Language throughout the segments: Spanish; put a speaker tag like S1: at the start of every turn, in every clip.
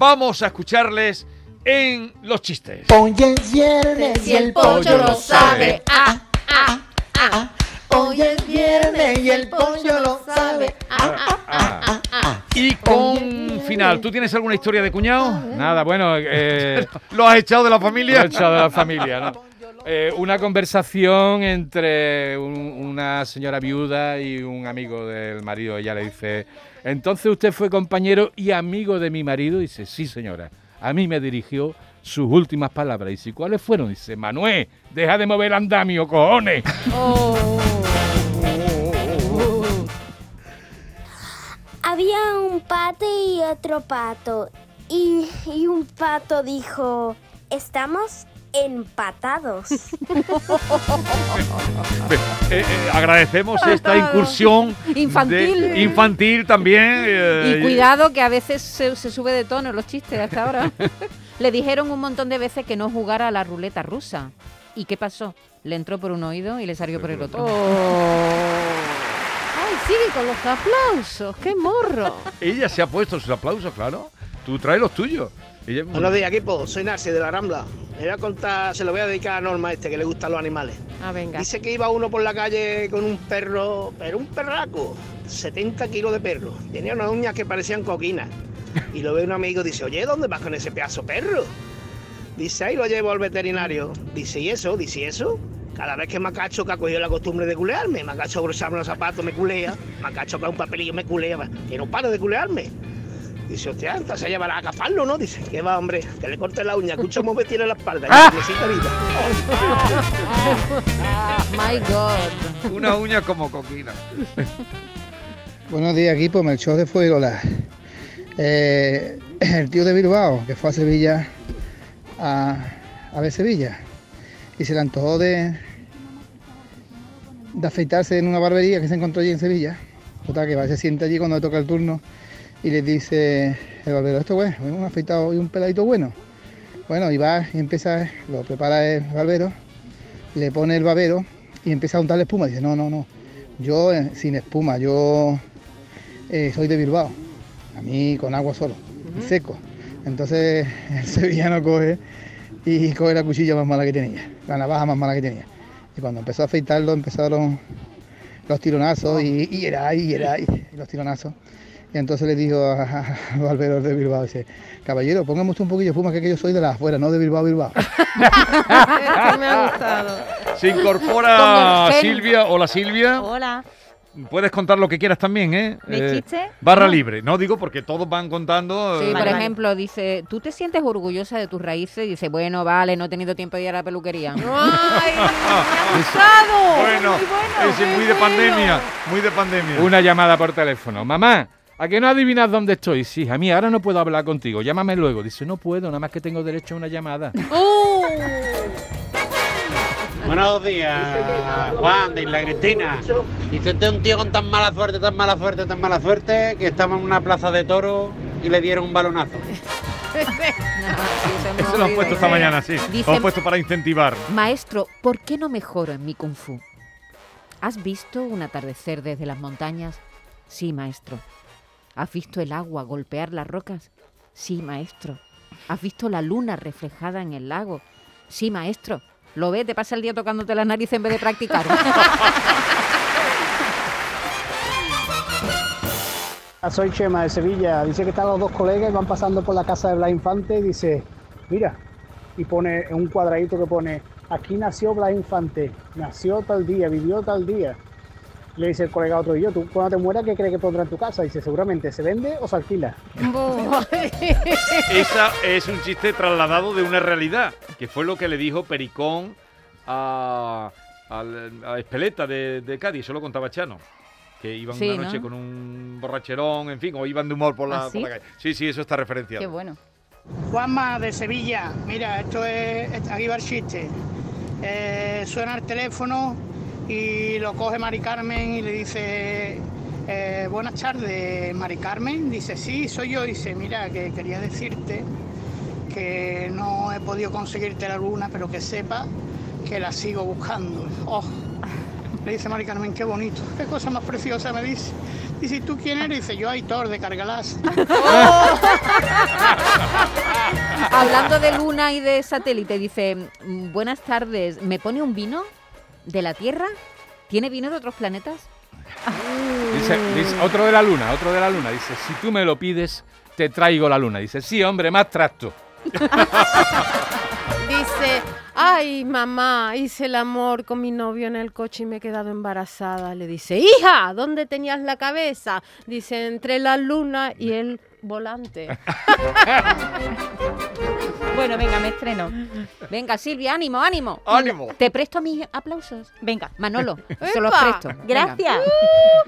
S1: vamos a escucharles en los chistes.
S2: Hoy es viernes y el pollo lo sabe. Ah, ah, ah. Hoy es viernes y el pollo lo sabe. Ah, ah, ah, ah, ah.
S1: Y con final, ¿tú tienes alguna historia de cuñado?
S3: Nada, bueno, eh,
S1: ¿Lo has echado de la
S3: lo
S1: familia?
S3: he echado de la familia, ¿no? Eh, una conversación entre un- una señora viuda y un amigo del marido. Ella le dice, entonces usted fue compañero y amigo de mi marido. Dice, sí señora, a mí me dirigió sus últimas palabras. Dice, ¿cuáles fueron? Dice, Manuel, deja de mover andamio, cojones.
S4: Había un pato y otro pato. Y, y un pato dijo, estamos empatados.
S1: Eh, eh, agradecemos esta incursión
S5: Infantil.
S1: de- infantil también. eh,
S5: Y cuidado que a veces se, se sube de tono los chistes hasta ahora. Le dijeron un montón de veces que no jugara a la ruleta rusa. ¿Y qué pasó? Le entró por un oído y le salió por el otro. ¡Ay, sigue con los aplausos! ¡Qué morro!
S1: Ella se ha puesto sus aplausos, claro. Tú traes los tuyos. Ella-
S6: Buenos días, equipo. Soy Narci de la Rambla. Le voy a contar, se lo voy a dedicar a Norma este, que le gustan los animales.
S5: Ah, venga.
S6: Dice que iba uno por la calle con un perro, pero un perraco, 70 kilos de perro. Tenía unas uñas que parecían coquinas. Y lo ve un amigo y dice, oye, ¿dónde vas con ese pedazo perro? Dice, ahí lo llevo al veterinario. Dice, ¿y eso? Dice, ¿y eso? Cada vez que Macacho, que ha cogido la costumbre de culearme, Macacho brosarme los zapatos, me culea, Macacho con un papelillo me culea, que no para de culearme. Dice, hostia, entonces se llevará a cafarlo, ¿no? Dice, que va, hombre, que le corte la uña, escucha cómo me tiene la espalda, y necesita vida.
S5: My God.
S1: Una uña como coquina.
S7: Buenos días, equipo. Melchor de Fuegola. Eh, el tío de Bilbao, que fue a Sevilla a, a ver Sevilla, y se le antojó de, de afeitarse en una barbería que se encontró allí en Sevilla. Total, que va, se sienta allí cuando le toca el turno y le dice el barbero, esto bueno, un afeitado y un peladito bueno. Bueno, y va y empieza, lo prepara el barbero, le pone el babero y empieza a untarle espuma. Dice, no, no, no, yo eh, sin espuma, yo eh, soy de Bilbao, a mí con agua solo, seco. Entonces el sevillano coge y coge la cuchilla más mala que tenía, la navaja más mala que tenía. Y cuando empezó a afeitarlo empezaron los tironazos y, y era ahí, y era ahí, y los tironazos. Y entonces le dijo a, a- de Bilbao, dice, caballero, póngame usted un poquillo de espuma que, que yo soy de las afuera, no de Bilbao, Bilbao.
S5: Esto me ha gustado.
S1: Se incorpora. Silvia. Hola Silvia.
S8: Hola.
S1: Puedes contar lo que quieras también, ¿eh?
S8: ¿Mi
S1: Eh? Barra
S8: No.
S1: libre. No digo porque todos van contando.
S5: Sí,
S1: eh,
S5: por
S8: Vale, vale.
S5: ejemplo, dice, ¿tú te sientes orgullosa de tus raíces? Dice, bueno, vale, no he tenido tiempo de ir a la peluquería.
S8: ¡Ay! ¡Me ha gustado!
S1: Bueno,
S8: Muy bueno, muy
S1: muy de
S8: bueno.
S1: pandemia. Muy de pandemia.
S3: Una llamada por teléfono. Mamá, ¿a que no adivinas dónde estoy? Sí, a mí ahora no puedo hablar contigo. Llámame luego. Dice, no puedo, nada más que tengo derecho a una llamada.
S8: ¡Uh!
S9: Buenos días, Juan de Isla Cristina. Dice usted un tío con tan mala suerte, tan mala suerte, tan mala suerte, que estaba en una plaza de toro y le dieron un balonazo.
S1: Eso lo han puesto esta mañana, sí.
S5: Dice-
S1: Lo han puesto para incentivar.
S5: Maestro, ¿por qué no mejoro en mi kung fu? ¿Has visto un atardecer desde las montañas? Sí, maestro. ¿Has visto el agua golpear las rocas? Sí, maestro. ¿Has visto la luna reflejada en el lago? Sí, maestro. ¿Lo ves? Te pasa el día tocándote la nariz en vez de practicar.
S10: Soy Chema de Sevilla. Dice que están los dos colegas y van pasando por la casa de Blas Infante y dice, mira, y pone un cuadradito que pone, aquí nació Blas Infante, nació tal día, vivió tal día. Le dice el colega a otro, y yo, ¿tú cuando te mueras qué crees que pondrá en tu casa? Dice, seguramente se vende o se alquila.
S1: Esa es un chiste trasladado de una realidad, que fue lo que le dijo Pericón a, al- a Espeleta de, de Cádiz, eso lo contaba Chano. Que iban
S5: Sí,
S1: una noche
S5: ¿no?
S1: con un borracherón, en fin, o iban de humor por la,
S8: ¿Ah,
S1: por
S8: sí?
S1: la calle. Sí, sí, eso está referenciado.
S8: Qué bueno.
S10: Juanma de Sevilla, mira, esto es, aquí va el chiste. Eh, suena el teléfono y lo coge Mari Carmen y le dice, eh, buenas tardes, Mari Carmen. Dice, sí, soy yo. Dice, mira, que quería decirte que no he podido conseguirte la luna, pero que sepa que la sigo buscando. Oh. Le dice Mari Carmen, qué bonito, qué cosa más preciosa me dice. Dice, ¿y tú quién eres? Dice, yo Aitor de Cargalás.
S5: hablando de luna y de satélite, dice, buenas tardes, ¿me pone un vino de la Tierra? ¿Tiene vino de otros planetas?
S3: Dice, dice- otro de la luna, otro de la luna. Dice, si tú me lo pides, te traigo la luna. Dice, sí, hombre, más tracto.
S8: Dice, ay mamá, hice el amor con mi novio en el coche y me he quedado embarazada. Le dice, hija, ¿dónde tenías la cabeza? Dice, entre la luna y el volante.
S11: Bueno, venga, me estreno.
S5: Venga, Silvia, ánimo, ánimo.
S1: Ánimo.
S5: ¿Te presto mis aplausos?
S11: Venga.
S5: Manolo, se los presto. Venga.
S11: Gracias.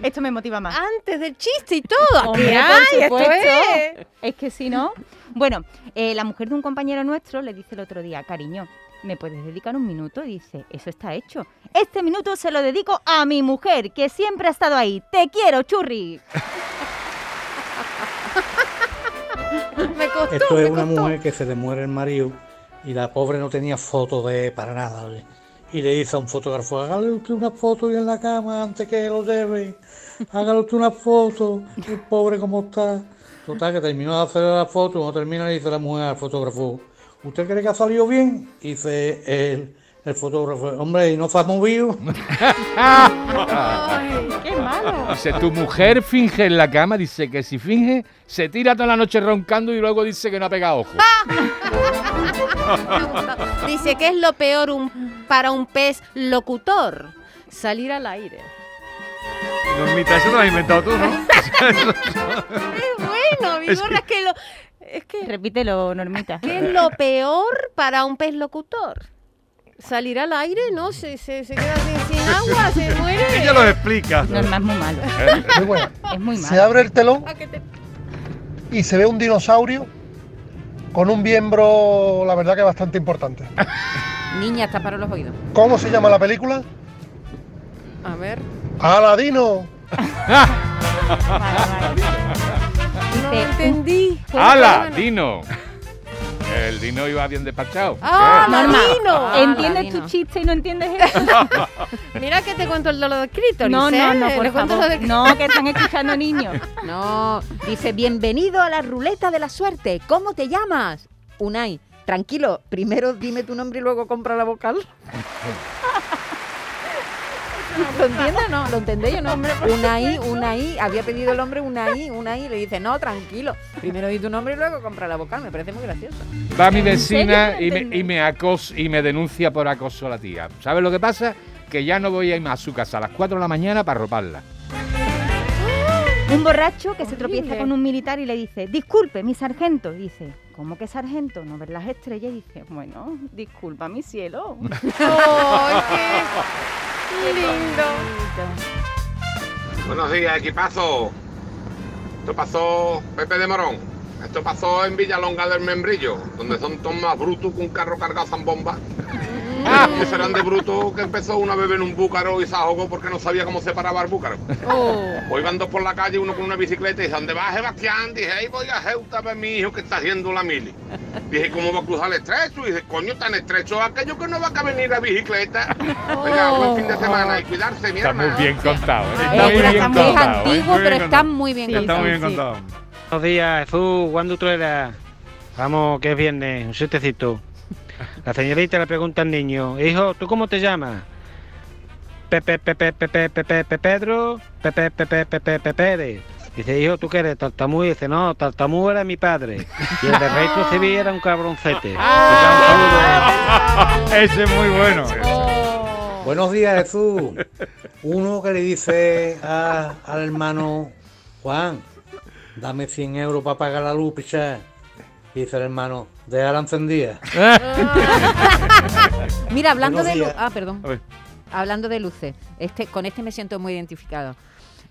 S11: Esto me motiva más.
S8: Antes del chiste y todo.
S11: Hombre,
S8: ¿Qué
S11: por
S8: hay? Esto es.
S11: Es que si no. Bueno, eh, la mujer de un compañero nuestro le dice el otro día, cariño, ¿me puedes dedicar un minuto? Y dice, eso está hecho. Este minuto se lo dedico a mi mujer, que siempre ha estado ahí. Te quiero, churri.
S8: costó,
S12: Esto
S8: me
S12: es una
S8: costó.
S12: mujer que se le muere el marido y la pobre no tenía foto de para nada. ¿vale? Y le dice a un fotógrafo, hágale usted una foto y en la cama antes que lo lleve. Hágale usted una foto, el pobre como está. Total, que terminó de hacer la foto, cuando termina le dice la mujer al fotógrafo, ¿usted cree que ha salido bien? Y dice el, el fotógrafo, hombre, ¿y no se ha movido?
S11: Ay, qué malo.
S3: Dice, tu mujer finge en la cama, dice que si finge, se tira toda la noche roncando y luego dice que no ha pegado ojo.
S8: Dice que es lo peor un- para un pez locutor. Salir al aire.
S1: Normita, eso te lo has inventado tú, ¿no?
S8: Es bueno,
S1: Es
S8: Vigorra,
S1: que-
S8: es que lo... Es que,
S11: Repítelo, Normita.
S8: ¿qué es lo peor para un pez locutor? Salir al aire, ¿no? Se, se, se queda sin, sin agua, se muere.
S1: Ella lo explica.
S11: Norma es muy malo.
S13: Muy bueno.
S11: Es muy
S13: Se
S11: malo.
S13: abre el telón
S8: Ah, te-
S13: y se ve un dinosaurio con un miembro, la verdad que bastante importante.
S5: Niña, taparos los oídos.
S13: ¿Cómo se llama la película?
S8: A ver.
S13: Aladino.
S8: No
S11: Dice,
S8: entendí.
S3: ¡Hala,
S8: Bueno.
S3: Dino! El Dino iba bien despachado.
S8: ¡Ah!
S5: Ah,
S11: ¿entiendes tu chiste y no entiendes eso?
S8: Mira que te cuento el dolor de clítoris,
S11: No, no,
S8: ¿eh?
S11: no, por favor.
S8: lo de-
S11: No, que están escuchando niños.
S5: No, dice, bienvenido a la ruleta de la suerte. ¿Cómo te llamas? Unai. Tranquilo, primero dime tu nombre y luego compra la vocal. ¿Lo entiendes o no? ¿Lo entendéis o no? Unai, Unai, había pedido el hombre Unai, Unai, y le dice, no, tranquilo, primero di tu nombre y luego compra la vocal. Me parece muy gracioso.
S3: Va mi
S11: ¿En
S3: vecina y me, y me acos y me denuncia por acoso a la tía. ¿Sabes lo que pasa? Que ya no voy a ir más a su casa a las 4 de la mañana para roparla.
S11: Un borracho que se tropieza con un militar y le dice, disculpe, mi sargento. Dice, ¿cómo que sargento? ¿No ver las estrellas? Y dice, bueno, disculpa, mi cielo.
S8: ¡Oh, qué lindo!
S14: Buenos días, equipazo. Esto pasó Pepe de Morón. Esto pasó en Villalonga del Membrillo, donde son todos más brutos que un carro cargado con bombas. Y serán de bruto que empezó una bebé en un búcaro y se ahogó porque no sabía cómo se paraba el búcaro.
S8: Oh.
S14: Hoy van dos por la calle, uno con una bicicleta y dice, ¿dónde va Sebastián? Dije, ahí voy a Ceuta a ver mi hijo que está haciendo la mili. Dije, ¿cómo va a cruzar el estrecho? Y dice, coño, tan estrecho aquello que no va a caber ni la bicicleta. Venga, buen fin de semana y cuidarse, mi
S3: Está muy bien contado. ¿eh?
S5: Eh,
S3: Está muy bien contado. ¿eh?
S5: antiguo,
S1: Muy
S5: pero
S1: bien
S5: está
S1: contado.
S5: muy bien
S11: Sí,
S1: Está
S5: contado.
S1: muy bien
S11: sí.
S1: contado.
S9: Buenos días, Jesús. ¿Cuándo tú eras? Vamos, que es viernes, un sietecito. La señorita le pregunta al niño, hijo, ¿tú cómo te llamas? Pepe, Pepe, Pepe, Pepe, Pepe, Pedro, Pepe, Pepe, Pepe, Pepe, Pérez. Dice, hijo, ¿tú qué eres? Tartamú. Y dice, no, Tartamú era mi padre. Y el de Rey Civil era un cabroncete.
S1: Ese es muy bueno.
S12: Buenos días, Jesús. Uno que le dice a- al hermano Juan, dame 100 euros para pagar la luz, pichá. Y dice el hermano, déjala encendida.
S5: Mira, hablando de lu-
S12: días.
S5: Ah, perdón. Hablando de luces, este, con este me siento muy identificado.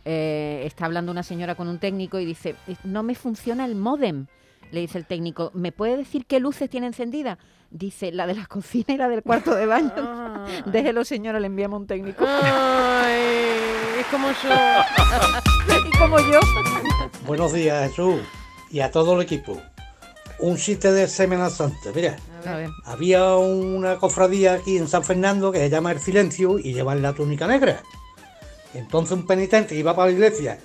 S5: Eh, está hablando una señora con un técnico y dice, no me funciona el módem. Le dice el técnico, ¿me puede decir qué luces tiene encendida? Dice, la de la cocina y la del cuarto de baño.
S8: Ah.
S5: Déjelo, señora, le enviamos un técnico.
S8: Ay, es como yo.
S5: y como yo.
S12: Buenos días, Jesús. Y a todo el equipo. Un chiste de Semana Santa. Mira,
S5: A ver.
S12: había una cofradía aquí en San Fernando que se llama El Silencio y llevan la túnica negra. Entonces un penitente iba para la iglesia.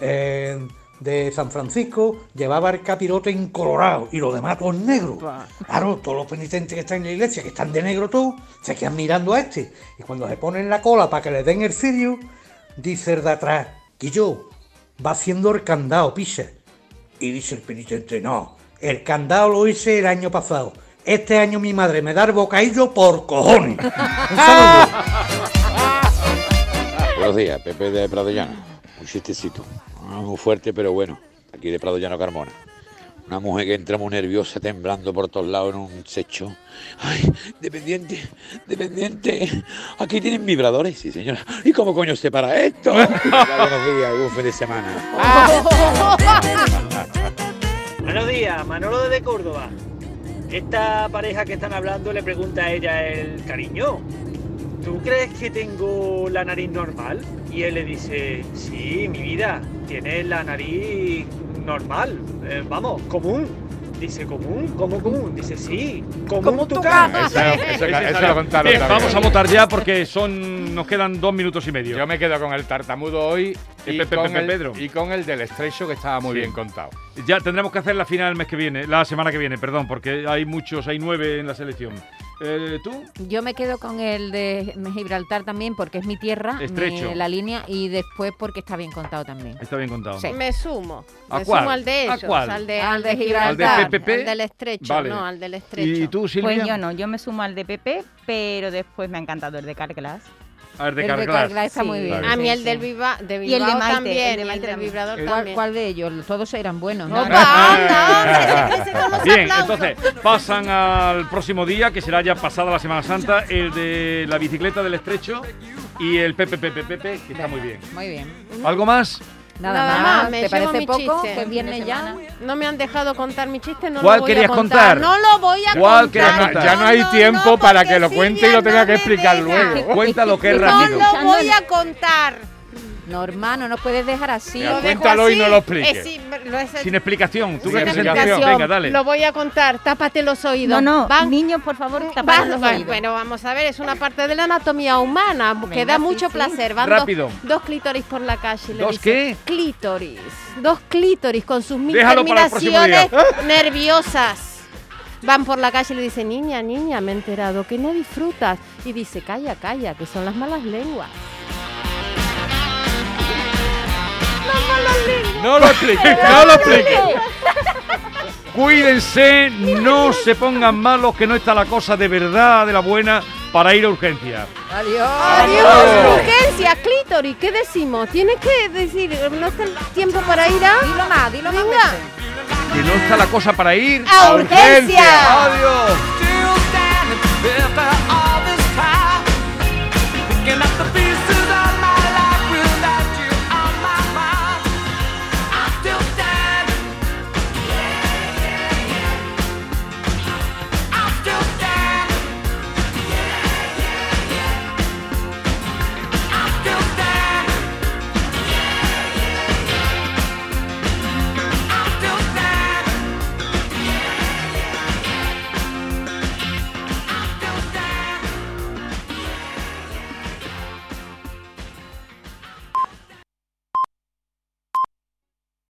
S12: eh, de San Francisco llevaba el capirote en colorado y lo demás todo en negro. Claro, todos los penitentes que están en la iglesia, que están de negro todos, se quedan mirando a este. Y cuando se ponen la cola para que le den el cirio, dice el de atrás, que yo va haciendo el candado, pisa. Y dice el penitente, no, el candado lo hice el año pasado. Este año mi madre me da el bocadillo por cojones. Un saludo.
S15: Buenos días, Pepe de Prado Llano. Un chistecito. No es muy fuerte, pero bueno. Aquí de Prado Llano Carmona. Una mujer que entra muy nerviosa, temblando por todos lados en un secho. ¡Ay, dependiente! ¡Dependiente! Aquí tienen vibradores, sí, señora. ¿Y cómo coño se para esto? Buenos días, buen fin de semana.
S16: Manolo desde Córdoba. Esta pareja que están hablando le pregunta a ella el cariño. ¿Tú crees que tengo la nariz normal? Y él le dice, sí, mi vida, tienes la nariz normal, eh, vamos, común. Dice, ¿común? ¿Cómo común? Dice, sí, común tu casa.
S3: Eso, eso-
S1: Ese
S3: eso
S1: sale.
S3: lo contaron
S1: Bien,
S3: también.
S1: vamos a votar ya porque son nos quedan dos minutos y medio.
S3: Yo me quedo con el tartamudo hoy y,
S1: Pepe,
S3: con
S1: Pepe,
S3: el,
S1: Pedro.
S3: y con el del estrecho que estaba muy
S1: Sí.
S3: bien contado.
S1: Ya tendremos que hacer la final el mes que viene, la semana que viene, perdón, porque hay muchos, hay nueve en la selección. Eh, ¿Tú?
S5: Yo me quedo con el de Gibraltar también porque es mi tierra,
S1: Estrecho.
S5: mi- la línea, y después porque está bien contado también.
S1: Está bien contado.
S5: Sí.
S8: Me sumo.
S1: ¿A
S8: Me
S1: cuál?
S8: sumo al de
S1: ¿A
S8: ellos.
S1: cuál?
S8: Al de,
S5: Al de Gibraltar.
S8: Gibraltar.
S1: ¿Al de PPP?
S8: Al del estrecho,
S1: Vale.
S8: no, al del estrecho.
S1: ¿Y tú, Silvia?
S11: Pues yo no, yo me sumo al de PP, pero después me ha encantado el de Carglass.
S1: A ver, de Carglass.
S5: Está muy bien.
S8: A mí
S5: sí,
S8: el del Viva, de
S11: Y el de
S8: Bilbao
S11: Maite,
S8: también,
S11: el de
S8: y el
S11: Maite
S8: del vibrador
S5: ¿Cuál,
S8: también.
S5: cuál de ellos? Todos eran buenos. ¿no?
S8: Los
S1: Bien, entonces pasan al próximo día, que será ya pasada la Semana Santa, el de la bicicleta del estrecho y el PPPPP, que está muy bien.
S5: Muy bien.
S1: ¿Algo más?
S5: Nada, más.
S8: me
S5: ¿Te parece
S8: mi
S5: poco?
S8: chiste.
S5: Que viene ya.
S8: No me han dejado contar mi chiste, no
S1: ¿Cuál
S8: lo voy
S1: querías
S8: a contar.
S1: contar?
S8: No lo voy a
S1: ¿Cuál
S8: contar.
S1: contar?
S3: ya no hay tiempo para que lo cuente y lo tenga que explicar luego.
S1: Cuéntalo que es
S8: No
S1: rápido.
S8: lo voy a contar.
S5: Normal, no nos puedes dejar así.
S8: Lo
S3: cuéntalo y
S8: así.
S3: no lo expliques.
S8: Eh, sí, lo
S1: Sin explicación. ¿Tú
S3: Sin
S1: qué
S3: explicación.
S1: Venga, dale.
S8: Lo voy a contar. Tápate los oídos.
S11: No, no,
S8: Van-
S11: niños, por favor, tapad los oídos.
S8: Bueno, vamos a ver, es una parte de la anatomía humana que da
S5: sí,
S8: mucho
S5: sí.
S8: placer. Van
S1: Rápido.
S8: Dos, dos clítoris por la calle. le
S1: ¿Dos
S8: dice,
S1: qué?
S8: Clítoris. Dos clítoris con sus mil
S1: Déjalo
S8: terminaciones nerviosas. Van por la calle y le dicen, niña, niña, me he enterado que no disfrutas. Y dice, calla, calla, que son las malas lenguas.
S1: No lo apliquen, no lo apliquen. Cuídense, no se pongan malos, que no está la cosa de verdad, de la buena, para ir a urgencias.
S5: Adiós.
S8: Adiós. Urgencias, clítoris, ¿qué decimos? Tienes que decir, no está el tiempo para ir a...
S5: Dilo más, dilo más.
S8: Venga.
S1: Que no está la cosa para ir
S8: a, urgencias. Urgencia.
S1: Adiós.